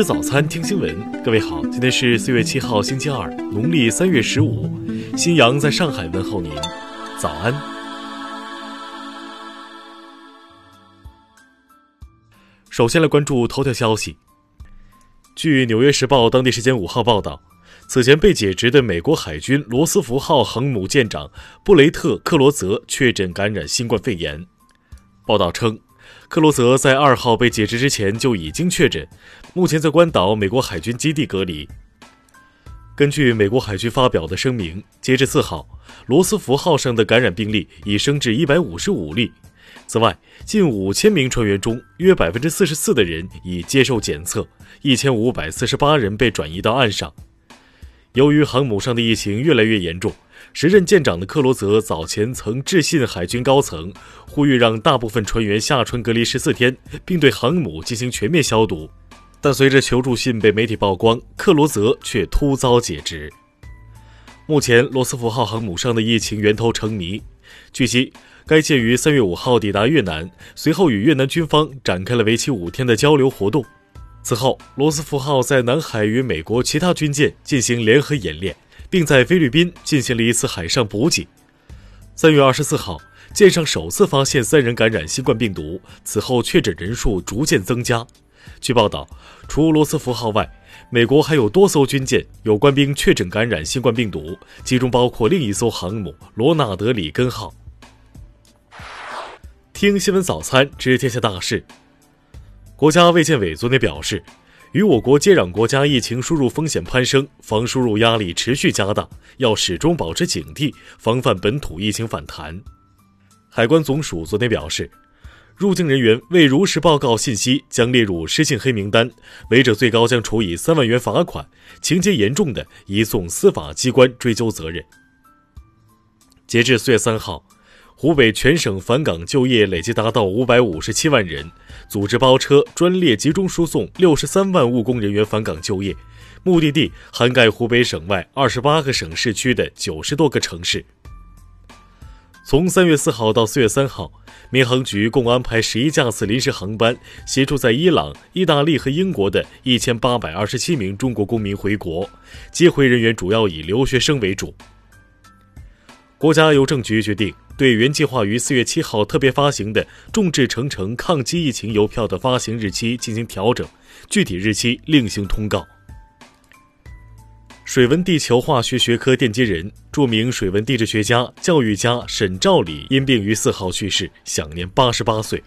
吃早餐，听新闻。各位好，今天是四月七号，星期二，农历三月十五。新阳在上海问候您，早安。首先来关注头条消息。据《纽约时报》当地时间五号报道，此前被解职的美国海军罗斯福号航母舰长布雷特·克罗泽确诊感染新冠肺炎。报道称。克罗泽在二号被解职之前就已经确诊，目前在关岛美国海军基地隔离。根据美国海军发表的声明，截至四号，罗斯福号上的感染病例已升至一百五十五例。此外，近五千名船员中，约百分之四十四的人已接受检测，一千五百四十八人被转移到岸上。由于航母上的疫情越来越严重。时任舰长的克罗泽早前曾致信海军高层，呼吁让大部分船员下船隔离十四天，并对航母进行全面消毒。但随着求助信被媒体曝光，克罗泽却突遭解职。目前，罗斯福号航母上的疫情源头成谜。据悉，该舰于三月五号抵达越南，随后与越南军方展开了为期五天的交流活动。此后，罗斯福号在南海与美国其他军舰进行联合演练。并在菲律宾进行了一次海上补给。三月二十四号，舰上首次发现三人感染新冠病毒，此后确诊人数逐渐增加。据报道，除罗斯福号外，美国还有多艘军舰有官兵确诊感染新冠病毒，其中包括另一艘航母罗纳德·里根号。听新闻早餐知天下大事。国家卫健委昨天表示。与我国接壤国家疫情输入风险攀升，防输入压力持续加大，要始终保持警惕，防范本土疫情反弹。海关总署昨天表示，入境人员未如实报告信息将列入失信黑名单，违者最高将处以三万元罚款，情节严重的移送司法机关追究责任。截至四月三号。湖北全省返岗就业累计达到五百五十七万人，组织包车专列集中输送六十三万务工人员返岗就业，目的地涵盖湖北省外二十八个省市区的九十多个城市。从三月四号到四月三号，民航局共安排十一架次临时航班，协助在伊朗、意大利和英国的一千八百二十七名中国公民回国，接回人员主要以留学生为主。国家邮政局决定。对原计划于四月七号特别发行的众志成城抗击疫情邮票的发行日期进行调整，具体日期另行通告。水文地球化学学科奠基人、著名水文地质学家、教育家沈兆礼因病于四号去世，享年八十八岁。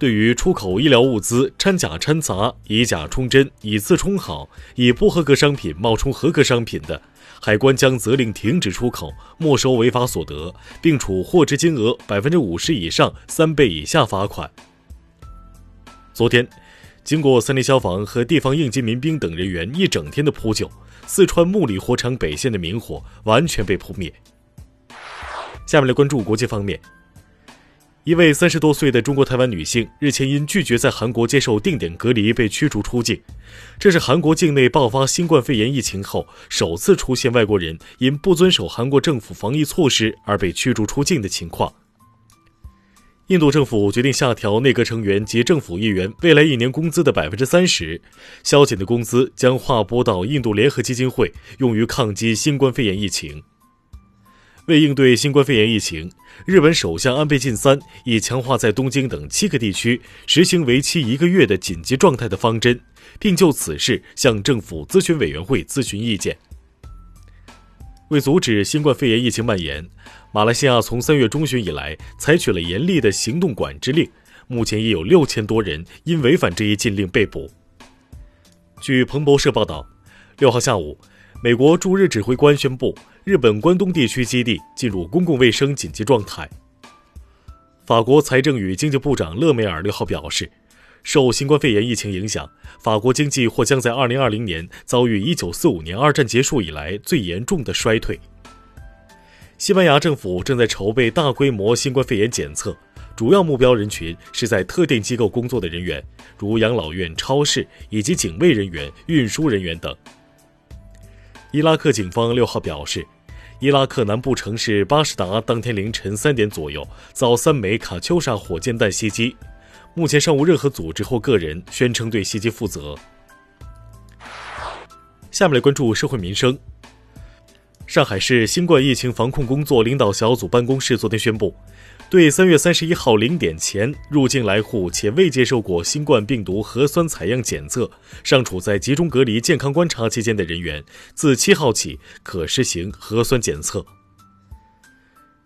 对于出口医疗物资掺假掺杂、以假充真、以次充好、以不合格商品冒充合格商品的，海关将责令停止出口，没收违法所得，并处货值金额百分之五十以上三倍以下罚款。昨天，经过三林消防和地方应急民兵等人员一整天的扑救，四川木里火场北线的明火完全被扑灭。下面来关注国际方面。一位三十多岁的中国台湾女性日前因拒绝在韩国接受定点隔离被驱逐出境，这是韩国境内爆发新冠肺炎疫情后首次出现外国人因不遵守韩国政府防疫措施而被驱逐出境的情况。印度政府决定下调内阁成员及政府议员未来一年工资的百分之三十，削减的工资将划拨到印度联合基金会，用于抗击新冠肺炎疫情。为应对新冠肺炎疫情，日本首相安倍晋三已强化在东京等七个地区实行为期一个月的紧急状态的方针，并就此事向政府咨询委员会咨询意见。为阻止新冠肺炎疫情蔓延，马来西亚从三月中旬以来采取了严厉的行动管制令，目前已有六千多人因违反这一禁令被捕。据彭博社报道，六号下午。美国驻日指挥官宣布，日本关东地区基地进入公共卫生紧急状态。法国财政与经济部长勒梅尔六号表示，受新冠肺炎疫情影响，法国经济或将在2020年遭遇1945年二战结束以来最严重的衰退。西班牙政府正在筹备大规模新冠肺炎检测，主要目标人群是在特定机构工作的人员，如养老院、超市以及警卫人员、运输人员等。伊拉克警方六号表示，伊拉克南部城市巴什达当天凌晨三点左右遭三枚卡秋莎火箭弹袭击，目前尚无任何组织或个人宣称对袭击负责。下面来关注社会民生。上海市新冠疫情防控工作领导小组办公室昨天宣布，对三月三十一号零点前入境来沪且未接受过新冠病毒核酸采样检测、尚处在集中隔离健康观察期间的人员，自七号起可实行核酸检测。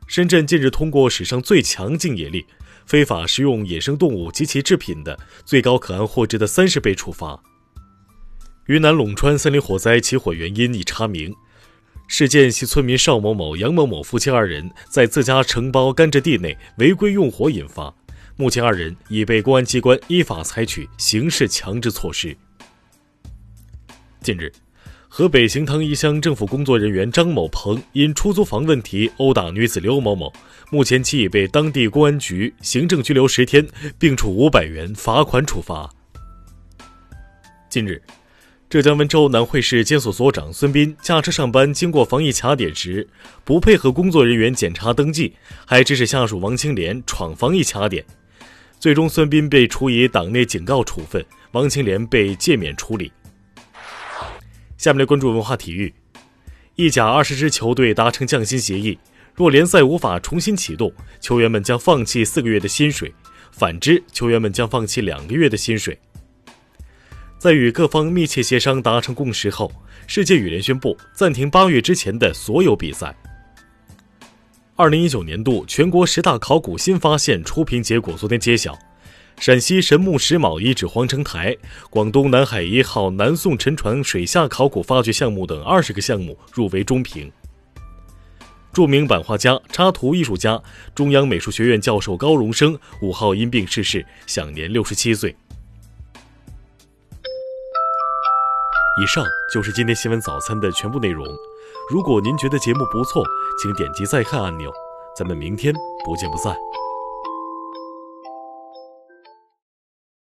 深圳近日通过史上最强净野力，非法食用野生动物及其制品的，最高可按货值的三十倍处罚。云南陇川森林火灾起火原因已查明。事件系村民邵某某、杨某某夫妻二人在自家承包甘蔗地内违规用火引发，目前二人已被公安机关依法采取刑事强制措施。近日，河北邢唐一乡政府工作人员张某鹏因出租房问题殴打女子刘某某，目前其已被当地公安局行政拘留十天，并处五百元罚款处罚。近日。浙江温州南汇市监所所长孙斌驾车上班，经过防疫卡点时，不配合工作人员检查登记，还指使下属王青莲闯防疫卡点，最终孙斌被处以党内警告处分，王青莲被诫勉处理。下面来关注文化体育，意甲二十支球队达成降薪协议，若联赛无法重新启动，球员们将放弃四个月的薪水；反之，球员们将放弃两个月的薪水。在与各方密切协商达成共识后，世界羽联宣布暂停八月之前的所有比赛。二零一九年度全国十大考古新发现初评结果昨天揭晓，陕西神木石卯遗址皇城台、广东南海一号南宋沉船水下考古发掘项目等二十个项目入围中评。著名版画家、插图艺术家、中央美术学院教授高荣生五号因病逝世，享年六十七岁。以上就是今天新闻早餐的全部内容。如果您觉得节目不错，请点击再看按钮。咱们明天不见不散。